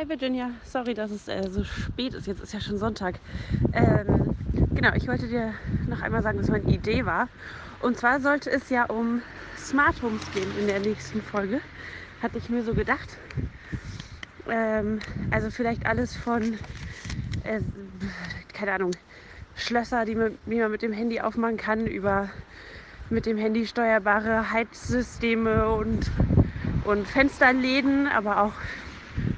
Hi Virginia, sorry, dass es äh, so spät ist. Jetzt ist ja schon Sonntag. Ähm, genau, ich wollte dir noch einmal sagen, was meine Idee war. Und zwar sollte es ja um Smart Homes gehen in der nächsten Folge. Hatte ich mir so gedacht. Ähm, also vielleicht alles von, äh, keine Ahnung, Schlösser, die man, die man mit dem Handy aufmachen kann, über mit dem Handy steuerbare Heizsysteme und, und Fensterläden, aber auch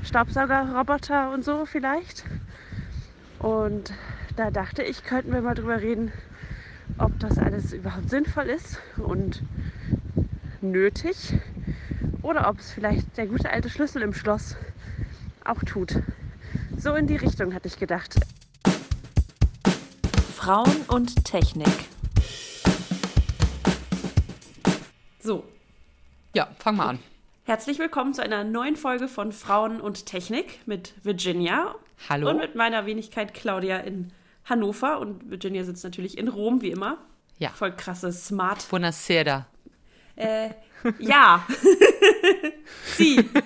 Staubsaugerroboter und so vielleicht. Und da dachte ich, könnten wir mal drüber reden, ob das alles überhaupt sinnvoll ist und nötig oder ob es vielleicht der gute alte Schlüssel im Schloss auch tut. So in die Richtung hatte ich gedacht. Frauen und Technik. So. Ja, fang mal an. Herzlich willkommen zu einer neuen Folge von Frauen und Technik mit Virginia. Hallo. Und mit meiner Wenigkeit Claudia in Hannover. Und Virginia sitzt natürlich in Rom, wie immer. Ja. Voll krasse Smart. Buonasera. Äh, ja. Sie.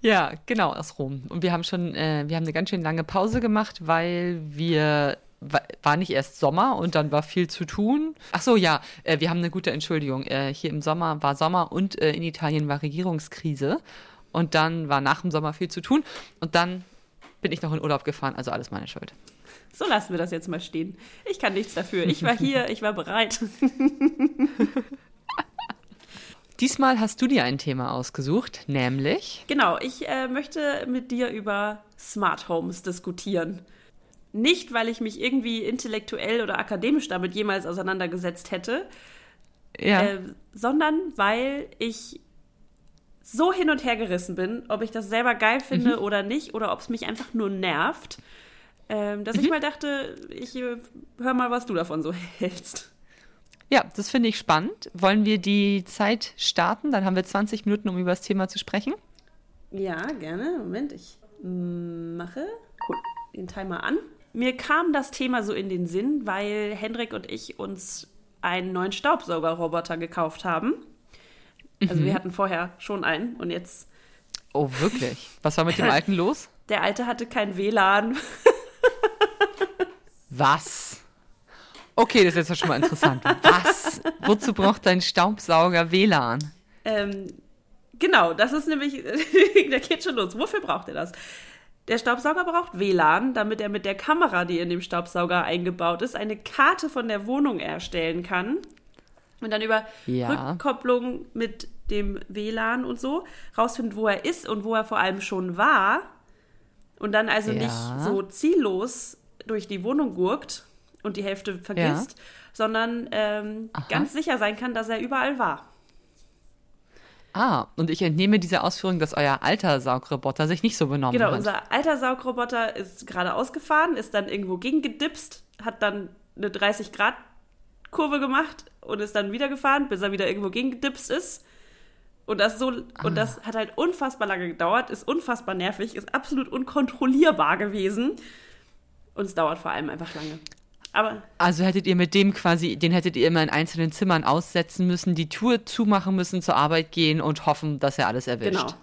Ja, genau, aus Rom. Und wir haben schon, äh, wir haben eine ganz schön lange Pause gemacht, weil wir war nicht erst Sommer und dann war viel zu tun. Ach so, ja, äh, wir haben eine gute Entschuldigung. Äh, hier im Sommer war Sommer und äh, in Italien war Regierungskrise. Und dann war nach dem Sommer viel zu tun. Und dann bin ich noch in Urlaub gefahren, also alles meine Schuld. So lassen wir das jetzt mal stehen. Ich kann nichts dafür. Ich war hier, ich war bereit. Diesmal hast du dir ein Thema ausgesucht, nämlich. Genau, ich äh, möchte mit dir über Smart Homes diskutieren. Nicht, weil ich mich irgendwie intellektuell oder akademisch damit jemals auseinandergesetzt hätte, ja. äh, sondern weil ich so hin und her gerissen bin, ob ich das selber geil finde mhm. oder nicht, oder ob es mich einfach nur nervt, äh, dass mhm. ich mal dachte, ich äh, hör mal, was du davon so hältst. Ja, das finde ich spannend. Wollen wir die Zeit starten? Dann haben wir 20 Minuten, um über das Thema zu sprechen. Ja, gerne. Moment, ich mache den Timer an. Mir kam das Thema so in den Sinn, weil Hendrik und ich uns einen neuen Staubsaugerroboter gekauft haben. Also mhm. wir hatten vorher schon einen und jetzt. Oh, wirklich? Was war mit dem alten los? Der alte hatte kein WLAN. Was? Okay, das ist jetzt schon mal interessant. Was? Wozu braucht dein Staubsauger WLAN? Ähm, genau, das ist nämlich, da geht schon los. Wofür braucht er das? Der Staubsauger braucht WLAN, damit er mit der Kamera, die in dem Staubsauger eingebaut ist, eine Karte von der Wohnung erstellen kann. Und dann über ja. Rückkopplung mit dem WLAN und so rausfinden, wo er ist und wo er vor allem schon war. Und dann also ja. nicht so ziellos durch die Wohnung gurkt und die Hälfte vergisst, ja. sondern ähm, ganz sicher sein kann, dass er überall war. Ah, und ich entnehme diese Ausführung, dass euer alter Saugroboter sich nicht so benommen genau, hat. Genau, unser alter Saugroboter ist gerade ausgefahren, ist dann irgendwo gegengedipst, hat dann eine 30-Grad-Kurve gemacht und ist dann wieder gefahren, bis er wieder irgendwo gegengedipst ist. Und das, so, ah. und das hat halt unfassbar lange gedauert, ist unfassbar nervig, ist absolut unkontrollierbar gewesen. Und es dauert vor allem einfach lange. Aber also hättet ihr mit dem quasi, den hättet ihr immer in einzelnen Zimmern aussetzen müssen, die Tour zumachen müssen, zur Arbeit gehen und hoffen, dass er alles erwischt. Genau.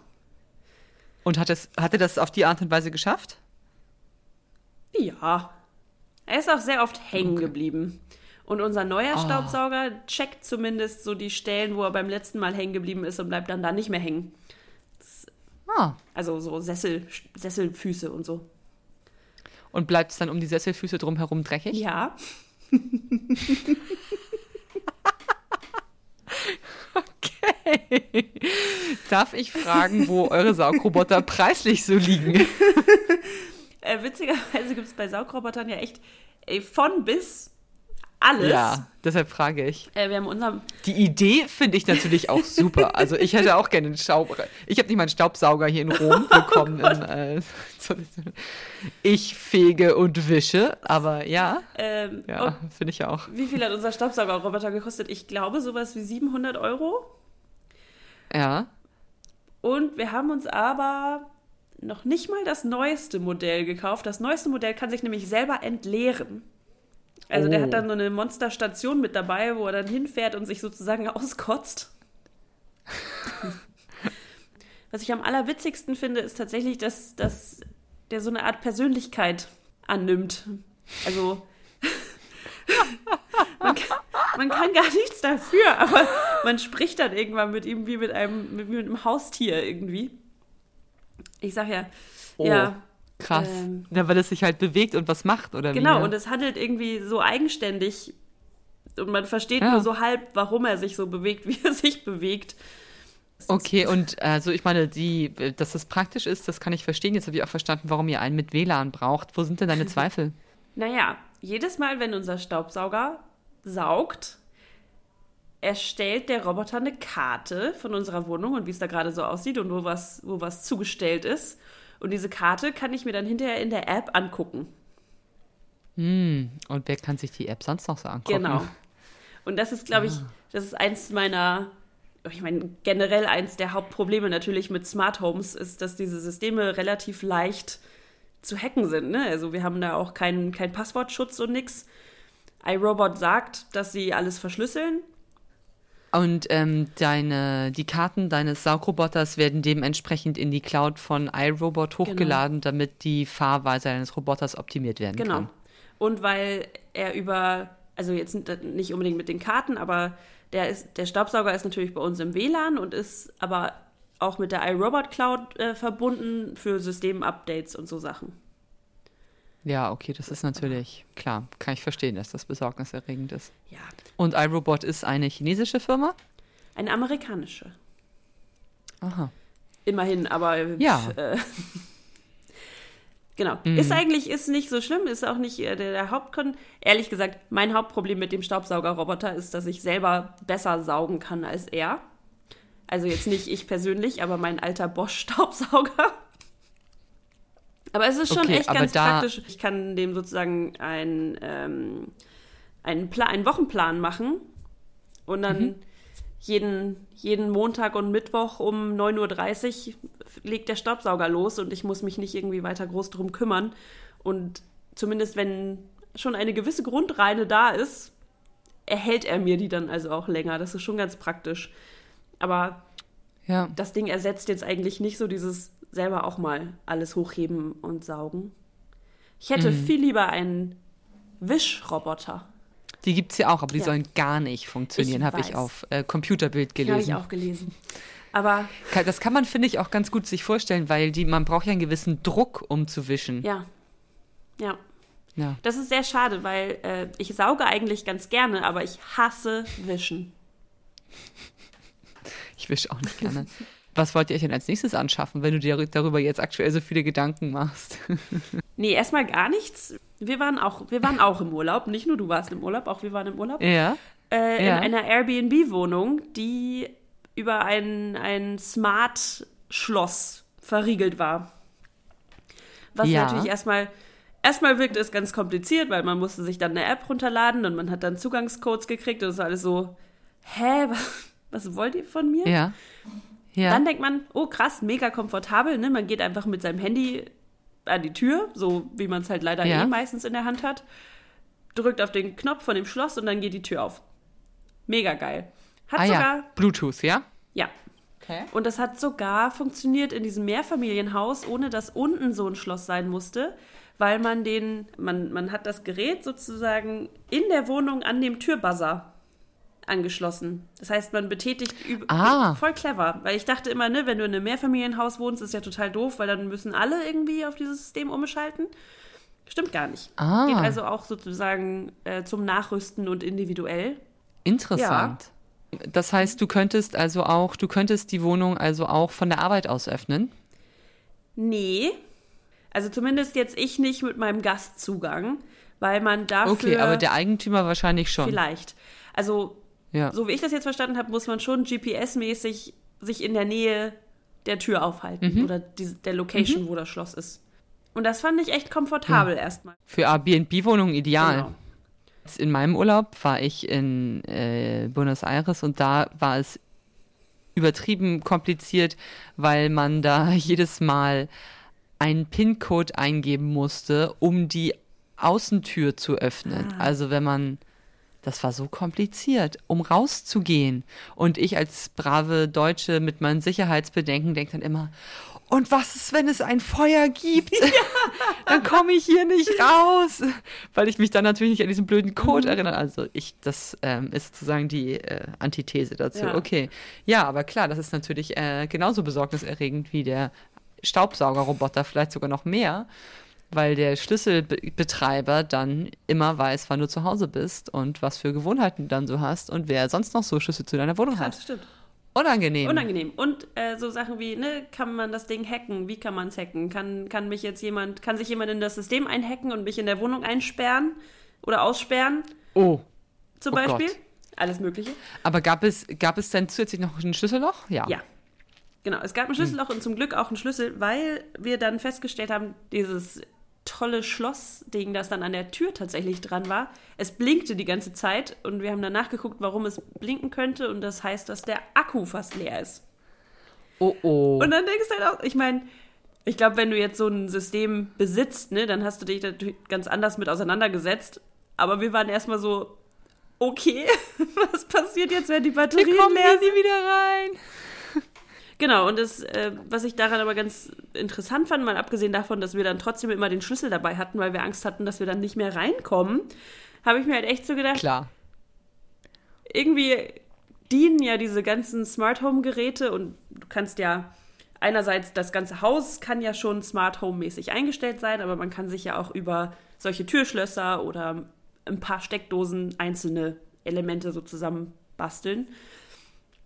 Und hat, es, hat er das auf die Art und Weise geschafft? Ja. Er ist auch sehr oft hängen okay. geblieben. Und unser neuer oh. Staubsauger checkt zumindest so die Stellen, wo er beim letzten Mal hängen geblieben ist und bleibt dann da nicht mehr hängen. Das, ah. Also so Sessel, Sesselfüße und so. Und bleibt es dann um die Sesselfüße drumherum dreckig? Ja. okay. Darf ich fragen, wo eure Saugroboter preislich so liegen? äh, witzigerweise gibt es bei Saugrobotern ja echt ey, von bis alles. Ja, deshalb frage ich. Äh, wir haben unserem Die Idee finde ich natürlich auch super. Also ich hätte auch gerne einen Staub. Ich habe nicht mal einen Staubsauger hier in Rom oh bekommen. Oh in, äh, ich fege und wische, aber ja. Ähm, ja, finde ich auch. Wie viel hat unser Staubsaugerroboter gekostet? Ich glaube sowas wie 700 Euro. Ja. Und wir haben uns aber noch nicht mal das neueste Modell gekauft. Das neueste Modell kann sich nämlich selber entleeren. Also oh. der hat dann oh. so eine Monsterstation mit dabei, wo er dann hinfährt und sich sozusagen auskotzt. was ich am allerwitzigsten finde, ist tatsächlich, dass, dass der so eine Art Persönlichkeit annimmt. Also man, kann, man kann gar nichts dafür, aber man spricht dann irgendwann mit ihm wie mit einem, mit, mit einem Haustier irgendwie. Ich sag ja, Oh, ja. Krass. Ähm, ja, weil es sich halt bewegt und was macht, oder Genau, wie? und es handelt irgendwie so eigenständig und man versteht Ja. nur so halb, warum er sich so bewegt, wie er sich bewegt. Okay, und also ich meine, die, dass das praktisch ist, das kann ich verstehen. Jetzt habe ich auch verstanden, warum ihr einen mit WLAN braucht. Wo sind denn deine Zweifel? Naja, jedes Mal, wenn unser Staubsauger saugt, erstellt der Roboter eine Karte von unserer Wohnung und wie es da gerade so aussieht und wo was, wo was zugestellt ist. Und diese Karte kann ich mir dann hinterher in der App angucken. Hm, und wer kann sich die App sonst noch so angucken? Genau. Und das ist, glaube ich, das ist eins meiner, ich meine, generell eins der Hauptprobleme natürlich mit Smart Homes ist, dass diese Systeme relativ leicht zu hacken sind. Ne? Also wir haben da auch keinen kein Passwortschutz und nix. iRobot sagt, dass sie alles verschlüsseln. Und ähm, deine, die Karten deines Saugroboters werden dementsprechend in die Cloud von iRobot hochgeladen, damit die Fahrweise deines Roboters optimiert werden Genau. kann. Und weil er über, also jetzt nicht unbedingt mit den Karten, aber der, ist, der Staubsauger ist natürlich bei uns im WLAN und ist aber auch mit der iRobot Cloud äh, verbunden für Systemupdates und so Sachen. Ja, okay, das ist natürlich klar. Kann ich verstehen, dass das besorgniserregend ist. Ja, Und iRobot ist eine chinesische Firma? eine amerikanische. Aha. Immerhin, aber Ja. Äh, genau. Ist eigentlich ist nicht so schlimm, ist auch nicht äh, der, der Hauptgrund. Ehrlich gesagt, mein Hauptproblem mit dem Staubsaugerroboter ist, dass ich selber besser saugen kann als er. Also jetzt nicht ich persönlich, aber mein alter Bosch-Staubsauger. Aber es ist schon Okay, echt ganz praktisch. Ich kann dem sozusagen einen, ähm, einen, Pla einen Wochenplan machen und dann Mhm. jeden, jeden Montag und Mittwoch um 9.30 Uhr legt der Staubsauger los und ich muss mich nicht irgendwie weiter groß drum kümmern. Und zumindest wenn schon eine gewisse Grundreine da ist, erhält er mir die dann also auch länger. Das ist schon ganz praktisch. Aber Ja. das Ding ersetzt jetzt eigentlich nicht so dieses selber auch mal alles hochheben und saugen. Ich hätte Mhm. viel lieber einen Wischroboter. Die gibt es ja auch, aber die Ja. sollen gar nicht funktionieren, habe ich auf äh, Computerbild Die habe gelesen. ich auch gelesen. Aber Das kann man, finde ich, auch ganz gut sich vorstellen, weil die, man braucht ja einen gewissen Druck, um zu wischen. ja, ja. Ja. Das ist sehr schade, weil äh, ich sauge eigentlich ganz gerne, aber ich hasse Wischen. Ich wische auch nicht gerne. Was wollt ihr euch denn als nächstes anschaffen, wenn du dir darüber jetzt aktuell so viele Gedanken machst? Nee, erstmal gar nichts. Wir waren auch, wir waren auch im Urlaub. Nicht nur du warst im Urlaub, auch wir waren im Urlaub. ja. Äh, Ja. In einer Airbnb-Wohnung, die über ein, ein Smart-Schloss verriegelt war. Was Ja. natürlich erstmal, erstmal wirkte es ganz kompliziert, weil man musste sich dann eine App runterladen und man hat dann Zugangscodes gekriegt und es war alles so, hä, was, was wollt ihr von mir? Ja. Ja. Dann denkt man, oh krass, mega komfortabel, ne? Man geht einfach mit seinem Handy an die Tür, so wie man es halt leider Ja. eh meistens in der Hand hat, drückt auf den Knopf von dem Schloss und dann geht die Tür auf. Mega geil. Hat ah sogar, ja. Bluetooth, ja? ja. Okay. Und das hat sogar funktioniert in diesem Mehrfamilienhaus, ohne dass unten so ein Schloss sein musste, weil man den, man, man hat das Gerät sozusagen in der Wohnung an dem Türbuzzer angeschlossen. Das heißt, man betätigt Ah. voll clever, weil ich dachte immer, ne, wenn du in einem Mehrfamilienhaus wohnst, ist ja total doof, weil dann müssen alle irgendwie auf dieses System umschalten. Stimmt gar nicht. Ah. Geht also auch sozusagen äh, zum Nachrüsten und individuell. Interessant. Das heißt, du könntest also auch, du könntest die Wohnung also auch von der Arbeit aus öffnen. Nee. Also zumindest jetzt ich nicht mit meinem Gastzugang, weil man dafür Okay, aber der Eigentümer wahrscheinlich schon. vielleicht. Also Ja. so wie ich das jetzt verstanden habe, muss man schon GPS-mäßig sich in der Nähe der Tür aufhalten Mhm. oder die, der Location, wo das Schloss ist. Und das fand ich echt komfortabel erstmal. Für Airbnb-Wohnungen ideal. Genau. In meinem Urlaub war ich in äh, Buenos Aires und da war es übertrieben kompliziert, weil man da jedes Mal einen PIN-Code eingeben musste, um die Außentür zu öffnen. Ah. Also wenn man das war so kompliziert, um rauszugehen. Und ich als brave Deutsche mit meinen Sicherheitsbedenken denke dann immer, und was ist, wenn es ein Feuer gibt? Ja. dann komme ich hier nicht raus, weil ich mich dann natürlich nicht an diesen blöden Code mhm. erinnere. Also ich, das ähm, ist sozusagen die äh, Antithese dazu. Ja. Okay, ja, aber klar, das ist natürlich äh, genauso besorgniserregend wie der Staubsaugerroboter, vielleicht sogar noch mehr, weil der Schlüsselbetreiber dann immer weiß, wann du zu Hause bist und was für Gewohnheiten du dann so hast und wer sonst noch so Schlüssel zu deiner Wohnung Krass, hat. Stimmt. Unangenehm. Unangenehm. Und äh, so Sachen wie, ne, kann man das Ding hacken? Wie kann man es hacken? Kann, kann mich jetzt jemand, kann sich jemand in das System einhacken und mich in der Wohnung einsperren oder aussperren? Oh. Zum oh Beispiel? Gott. Alles Mögliche. Aber gab es, gab es denn zusätzlich noch ein Schlüsselloch? Ja. Ja. Genau, es gab ein Schlüsselloch hm. und zum Glück auch ein Schlüssel, weil wir dann festgestellt haben, dieses tolle Schlossding, das dann an der Tür tatsächlich dran war. Es blinkte die ganze Zeit und wir haben dann nachgeguckt, warum es blinken könnte und das heißt, dass der Akku fast leer ist. Oh oh. Und dann denkst du halt auch, ich meine, ich glaube, wenn du jetzt so ein System besitzt, ne, dann hast du dich natürlich ganz anders mit auseinandergesetzt. Aber wir waren erstmal so, okay, was passiert jetzt, wenn die Batterien wir kommen leer sind? wieder rein. Genau, und das, äh, was ich daran aber ganz interessant fand, mal abgesehen davon, dass wir dann trotzdem immer den Schlüssel dabei hatten, weil wir Angst hatten, dass wir dann nicht mehr reinkommen, habe ich mir halt echt so gedacht, Klar. irgendwie dienen ja diese ganzen Smart Home Geräte und du kannst ja einerseits das ganze Haus kann ja schon Smart Home mäßig eingestellt sein, aber man kann sich ja auch über solche Türschlösser oder ein paar Steckdosen einzelne Elemente so zusammen basteln.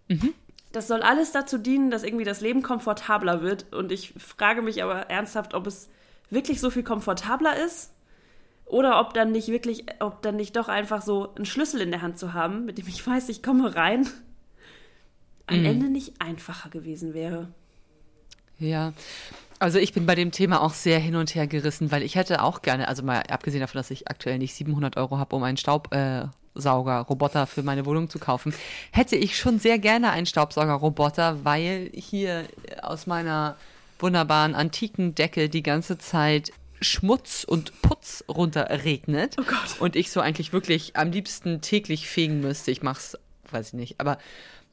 Mhm. Das soll alles dazu dienen, dass irgendwie das Leben komfortabler wird. Und ich frage mich aber ernsthaft, ob es wirklich so viel komfortabler ist oder ob dann nicht wirklich, ob dann nicht doch einfach so einen Schlüssel in der Hand zu haben, mit dem ich weiß, ich komme rein, am mhm. Ende nicht einfacher gewesen wäre. Ja. Also ich bin bei dem Thema auch sehr hin und her gerissen, weil ich hätte auch gerne, also mal abgesehen davon, dass ich aktuell nicht 700 Euro habe, um einen Staub, äh, Staubsaugerroboter für meine Wohnung zu kaufen, hätte ich schon sehr gerne einen Staubsaugerroboter, weil hier aus meiner wunderbaren antiken Decke die ganze Zeit Schmutz und Putz runterregnet. Oh Gott. Und ich so eigentlich wirklich am liebsten täglich fegen müsste. Ich mach's, weiß ich nicht, aber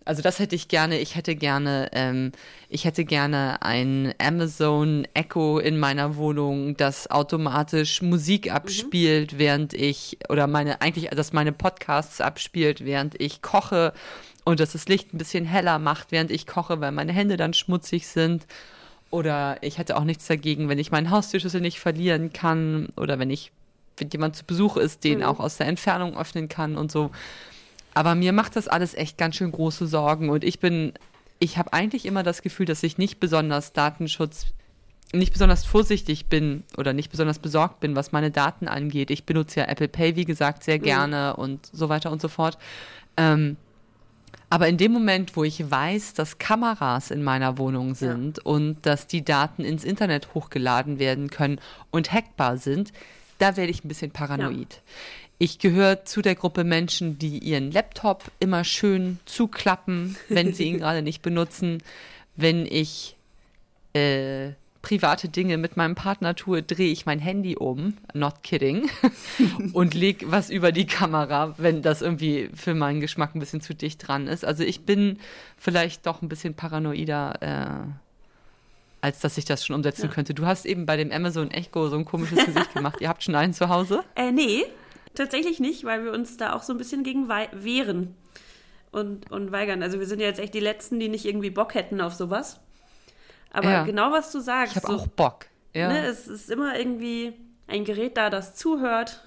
also das hätte ich gerne. Ich hätte gerne, ähm, ich hätte gerne ein Amazon Echo in meiner Wohnung, das automatisch Musik mhm. abspielt, mhm. während ich oder meine eigentlich, dass meine Podcasts abspielt, während ich koche und dass das Licht ein bisschen heller macht, während ich koche, weil meine Hände dann schmutzig sind. Oder ich hätte auch nichts dagegen, wenn ich meinen Haustürschlüssel nicht verlieren kann oder wenn ich, wenn jemand zu Besuch ist, den mhm. auch aus der Entfernung öffnen kann und so. Aber mir macht das alles echt ganz schön große Sorgen und ich bin, ich habe eigentlich immer das Gefühl, dass ich nicht besonders Datenschutz, nicht besonders vorsichtig bin oder nicht besonders besorgt bin, was meine Daten angeht. Ich benutze ja Apple Pay, wie gesagt, sehr mhm. gerne mhm. und so weiter und so fort. Ähm, aber in dem Moment, wo ich weiß, dass Kameras in meiner Wohnung sind ja. und dass die Daten ins Internet hochgeladen werden können und hackbar sind, da werde ich ein bisschen paranoid. Ja. Ich gehöre zu der Gruppe Menschen, die ihren Laptop immer schön zuklappen, wenn sie ihn gerade nicht benutzen. Wenn ich äh, private Dinge mit meinem Partner tue, drehe ich mein Handy um, not kidding, und lege was über die Kamera, wenn das irgendwie für meinen Geschmack ein bisschen zu dicht dran ist. Also ich bin vielleicht doch ein bisschen paranoider. Äh, als dass ich das schon umsetzen ja. könnte. Du hast eben bei dem Amazon Echo so ein komisches Gesicht gemacht. Ihr habt schon einen zu Hause? Äh, nee, tatsächlich nicht, weil wir uns da auch so ein bisschen gegen wehren und, und weigern. Also wir sind ja jetzt echt die Letzten, die nicht irgendwie Bock hätten auf sowas. Aber ja. genau was du sagst. Ich habe so, auch Bock. Ja. Ne, es ist immer irgendwie ein Gerät da, das zuhört.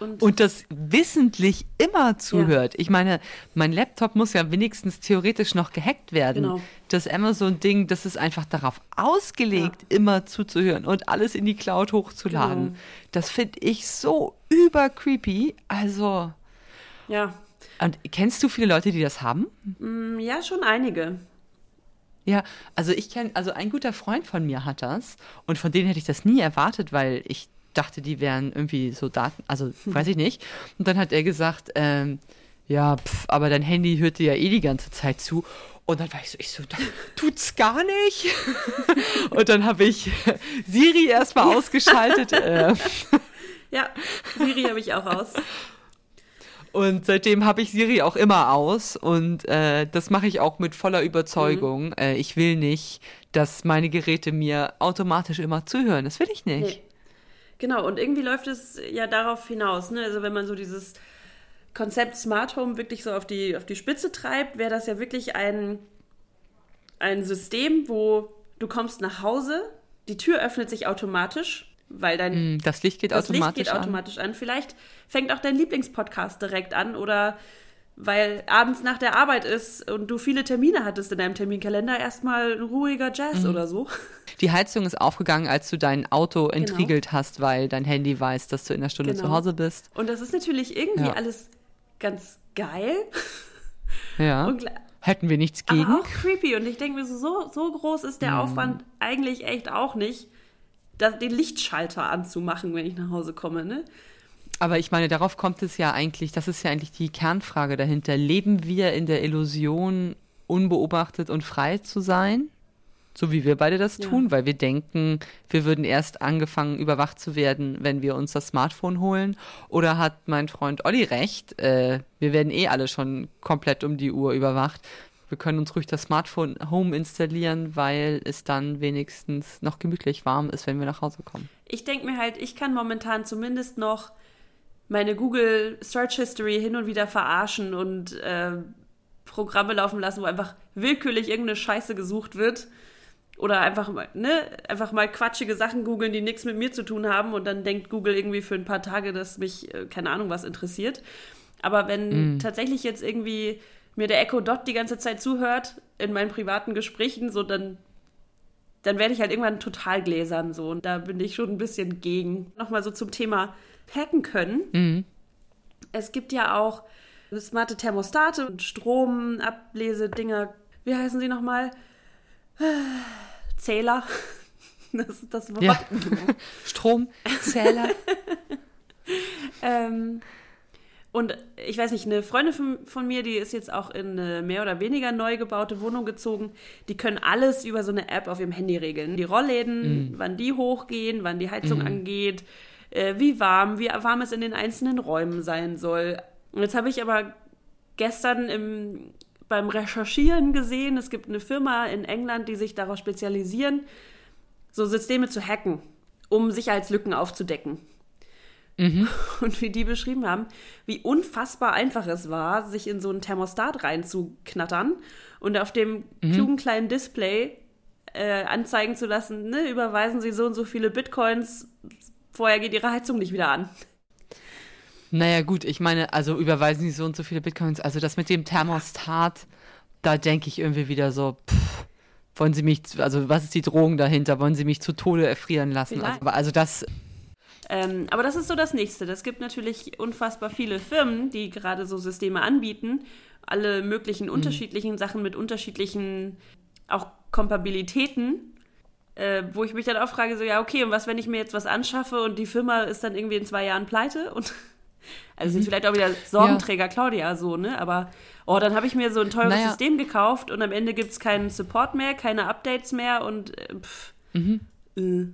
Und, und das wissentlich immer zuhört. Ja. Ich meine, mein Laptop muss ja wenigstens theoretisch noch gehackt werden. Genau. Das Amazon-Ding, das ist einfach darauf ausgelegt, ja. immer zuzuhören und alles in die Cloud hochzuladen. Genau. Das finde ich so über creepy. Also. Ja. Und kennst du viele Leute, die das haben? Mm, ja, schon einige. Ja, also ich kenne, also ein guter Freund von mir hat das und von denen hätte ich das nie erwartet, weil ich dachte, die wären irgendwie so Daten, also weiß ich nicht. Und dann hat er gesagt, ähm, ja, pf, aber dein Handy hört dir ja eh die ganze Zeit zu. Und dann war ich so, ich so, tut's gar nicht. und dann habe ich Siri erstmal ausgeschaltet. Äh. Ja, Siri habe ich auch aus. Und seitdem habe ich Siri auch immer aus und äh, das mache ich auch mit voller Überzeugung. Mhm. Äh, ich will nicht, dass meine Geräte mir automatisch immer zuhören. Das will ich nicht. Nee. Genau, und irgendwie läuft es ja darauf hinaus. Ne? Also wenn man so dieses Konzept Smart Home wirklich so auf die, auf die Spitze treibt, wäre das ja wirklich ein, ein System, wo du kommst nach Hause, die Tür öffnet sich automatisch, weil dein mm, das Licht geht das automatisch Licht geht automatisch an. Vielleicht fängt auch dein Lieblingspodcast direkt an oder weil abends nach der Arbeit ist und du viele Termine hattest in deinem Terminkalender, erstmal ruhiger Jazz mhm. oder so. Die Heizung ist aufgegangen, als du dein Auto genau. entriegelt genau. hast, weil dein Handy weiß, dass du in einer Stunde genau. zu Hause bist. Und das ist natürlich irgendwie ja. alles ganz geil. Ja. Und, Hätten wir nichts gegen. Aber auch creepy. Und ich denke mir so, so, so groß ist der mhm. Aufwand eigentlich echt auch nicht, das, den Lichtschalter anzumachen, wenn ich nach Hause komme, ne? Aber ich meine, darauf kommt es ja eigentlich, das ist ja eigentlich die Kernfrage dahinter. Leben wir in der Illusion, unbeobachtet und frei zu sein? So wie wir beide das ja. tun, weil wir denken, wir würden erst angefangen, überwacht zu werden, wenn wir uns das Smartphone holen. Oder hat mein Freund Olli recht, äh, wir werden eh alle schon komplett um die Uhr überwacht. Wir können uns ruhig das Smartphone Home installieren, weil es dann wenigstens noch gemütlich warm ist, wenn wir nach Hause kommen. Ich denke mir halt, ich kann momentan zumindest noch meine Google Search History hin und wieder verarschen und äh, Programme laufen lassen, wo einfach willkürlich irgendeine Scheiße gesucht wird. Oder einfach mal, ne, einfach mal quatschige Sachen googeln, die nichts mit mir zu tun haben und dann denkt Google irgendwie für ein paar Tage, dass mich, äh, keine Ahnung, was interessiert. Aber wenn mm. tatsächlich jetzt irgendwie mir der Echo Dot die ganze Zeit zuhört in meinen privaten Gesprächen, so dann, dann werde ich halt irgendwann total gläsern so. Und da bin ich schon ein bisschen gegen. Nochmal so zum Thema hacken können. Mhm. Es gibt ja auch smarte Thermostate und Stromablesedinger. Wie heißen sie nochmal? Zähler. Das ist das Wort. Ja. Stromzähler. ähm, und ich weiß nicht, eine Freundin von, von, mir, die ist jetzt auch in eine mehr oder weniger neu gebaute Wohnung gezogen. Die können alles über so eine App auf ihrem Handy regeln. Die Rollläden, mm. wann die hochgehen, wann die Heizung mm. angeht, äh, wie warm, wie warm es in den einzelnen Räumen sein soll. Und jetzt habe ich aber gestern im, beim Recherchieren gesehen, es gibt eine Firma in England, die sich darauf spezialisieren, so Systeme zu hacken, um Sicherheitslücken aufzudecken. Mhm. Und wie die beschrieben haben, wie unfassbar einfach es war, sich in so ein Thermostat reinzuknattern und auf dem mhm. klugen kleinen Display äh, anzeigen zu lassen, ne, überweisen Sie so und so viele Bitcoins vorher geht ihre Heizung nicht wieder an. Naja, gut, ich meine, also überweisen sie so und so viele Bitcoins. Also das mit dem Thermostat, da denke ich irgendwie wieder so, pff, wollen sie mich, also was ist die Drohung dahinter? Wollen sie mich zu Tode erfrieren lassen? Also, also, das. Ähm, aber das ist so das Nächste. Es gibt natürlich unfassbar viele Firmen, die gerade so Systeme anbieten. Alle möglichen mhm. unterschiedlichen Sachen mit unterschiedlichen auch Kompatibilitäten äh, wo ich mich dann auch frage, so, ja, okay, und was, wenn ich mir jetzt was anschaffe und die Firma ist dann irgendwie in zwei Jahren pleite und also mhm. vielleicht auch wieder Sorgenträger ja. Claudia so, ne? Aber oh, dann habe ich mir so ein teures naja. System gekauft und am Ende gibt es keinen Support mehr, keine Updates mehr und äh, pff. Mhm. Äh.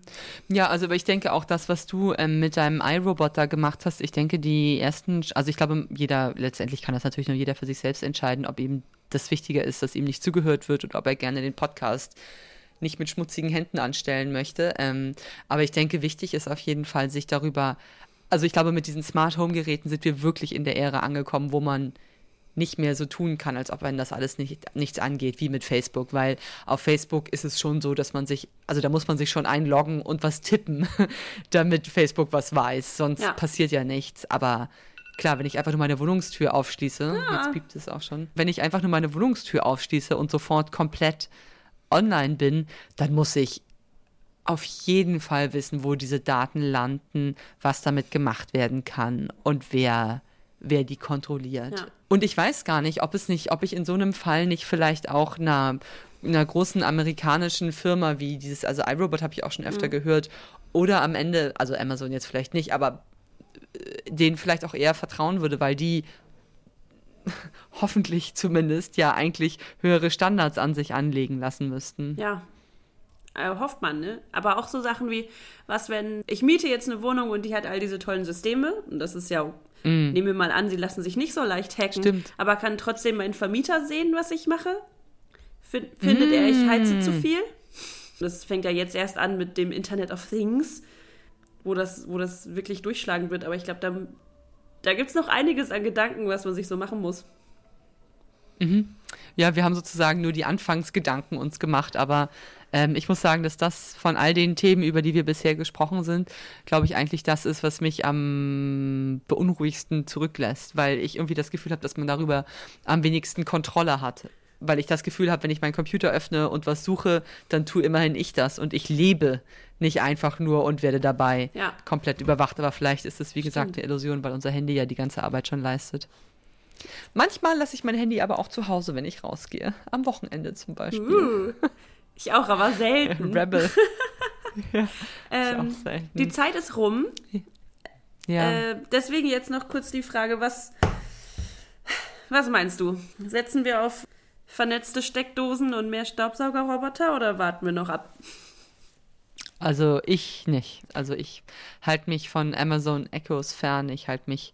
Ja, also aber ich denke auch das, was du ähm, mit deinem iRobot da gemacht hast, ich denke die ersten, also ich glaube jeder, letztendlich kann das natürlich nur jeder für sich selbst entscheiden, ob ihm das wichtiger ist, dass ihm nicht zugehört wird und ob er gerne den Podcast nicht mit schmutzigen Händen anstellen möchte. Ähm, aber ich denke, wichtig ist auf jeden Fall, sich darüber, also ich glaube, mit diesen Smart Home Geräten sind wir wirklich in der Ära angekommen, wo man nicht mehr so tun kann, als ob wenn das alles nicht, nichts angeht, wie mit Facebook, weil auf Facebook ist es schon so, dass man sich, also da muss man sich schon einloggen und was tippen, damit Facebook was weiß, sonst ja. passiert ja nichts, aber klar, wenn ich einfach nur meine Wohnungstür aufschließe, ja. jetzt piept es auch schon, wenn ich einfach nur meine Wohnungstür aufschließe und sofort komplett online bin, dann muss ich auf jeden Fall wissen, wo diese Daten landen, was damit gemacht werden kann und wer, wer die kontrolliert. Ja. Und ich weiß gar nicht, ob es nicht, ob ich in so einem Fall nicht vielleicht auch einer, einer großen amerikanischen Firma wie dieses, also iRobot habe ich auch schon öfter mhm. gehört, oder am Ende, also Amazon jetzt vielleicht nicht, aber äh, denen vielleicht auch eher vertrauen würde, weil die hoffentlich zumindest ja eigentlich höhere Standards an sich anlegen lassen müssten. Ja. Äh, hofft man, ne? Aber auch so Sachen wie, was wenn, ich miete jetzt eine Wohnung und die hat all diese tollen Systeme, und das ist ja, mm. nehmen wir mal an, sie lassen sich nicht so leicht hacken, Stimmt. aber kann trotzdem mein Vermieter sehen, was ich mache? Find, findet mm. er, ich heize zu viel? Das fängt ja jetzt erst an mit dem Internet of Things, wo das, wo das wirklich durchschlagen wird, aber ich glaube, da, da gibt es noch einiges an Gedanken, was man sich so machen muss. Mhm. Ja, wir haben sozusagen nur die Anfangsgedanken uns gemacht, aber ähm, ich muss sagen, dass das von all den Themen, über die wir bisher gesprochen sind, glaube ich eigentlich das ist, was mich am beunruhigsten zurücklässt, weil ich irgendwie das Gefühl habe, dass man darüber am wenigsten Kontrolle hat. Weil ich das Gefühl habe, wenn ich meinen Computer öffne und was suche, dann tue immerhin ich das und ich lebe nicht einfach nur und werde dabei ja. komplett überwacht. Aber vielleicht ist es, wie Stimmt. gesagt, eine Illusion, weil unser Handy ja die ganze Arbeit schon leistet. Manchmal lasse ich mein Handy aber auch zu Hause, wenn ich rausgehe. Am Wochenende zum Beispiel. Uh, ich auch, aber selten. Rebel. ja, ähm, selten. Die Zeit ist rum. Ja. Äh, deswegen jetzt noch kurz die Frage, was, was meinst du? Setzen wir auf vernetzte Steckdosen und mehr Staubsaugerroboter oder warten wir noch ab? Also ich nicht. Also ich halte mich von Amazon Echos fern. Ich halte mich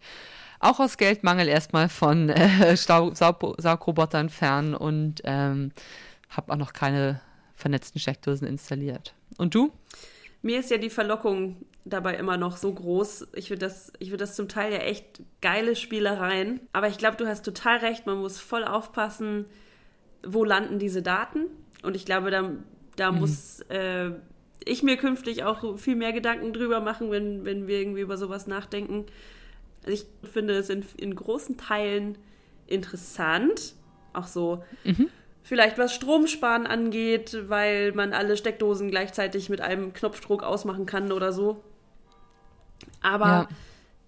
auch aus Geldmangel erstmal von äh, Saugrobotern fern und ähm, habe auch noch keine vernetzten Steckdosen installiert. Und du? Mir ist ja die Verlockung dabei immer noch so groß. Ich finde das, find das zum Teil ja echt geile Spielereien. Aber ich glaube, du hast total recht. Man muss voll aufpassen, wo landen diese Daten. Und ich glaube, da, da mhm. muss äh, ich mir künftig auch viel mehr Gedanken drüber machen, wenn, wenn wir irgendwie über sowas nachdenken. Also ich finde es in, in großen Teilen interessant, auch so mhm. Vielleicht was Stromsparen angeht, weil man alle Steckdosen gleichzeitig mit einem Knopfdruck ausmachen kann oder so. Aber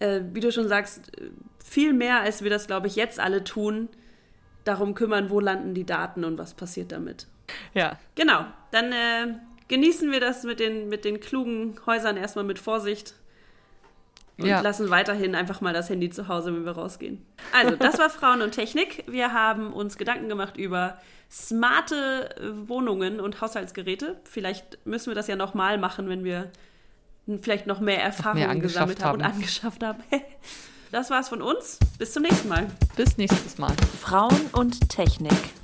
ja. äh, wie du schon sagst, viel mehr, als wir das, glaube ich, jetzt alle tun, darum kümmern, wo landen die Daten und was passiert damit. Ja. Genau, dann äh, genießen wir das mit den, mit den klugen Häusern erstmal mit Vorsicht und ja. lassen weiterhin einfach mal das Handy zu Hause, wenn wir rausgehen. Also, das war Frauen und Technik. Wir haben uns Gedanken gemacht über smarte Wohnungen und Haushaltsgeräte. Vielleicht müssen wir das ja nochmal machen, wenn wir vielleicht noch mehr Erfahrungen gesammelt haben, haben und angeschafft haben. Das war's von uns. Bis zum nächsten Mal. Bis nächstes Mal. Frauen und Technik.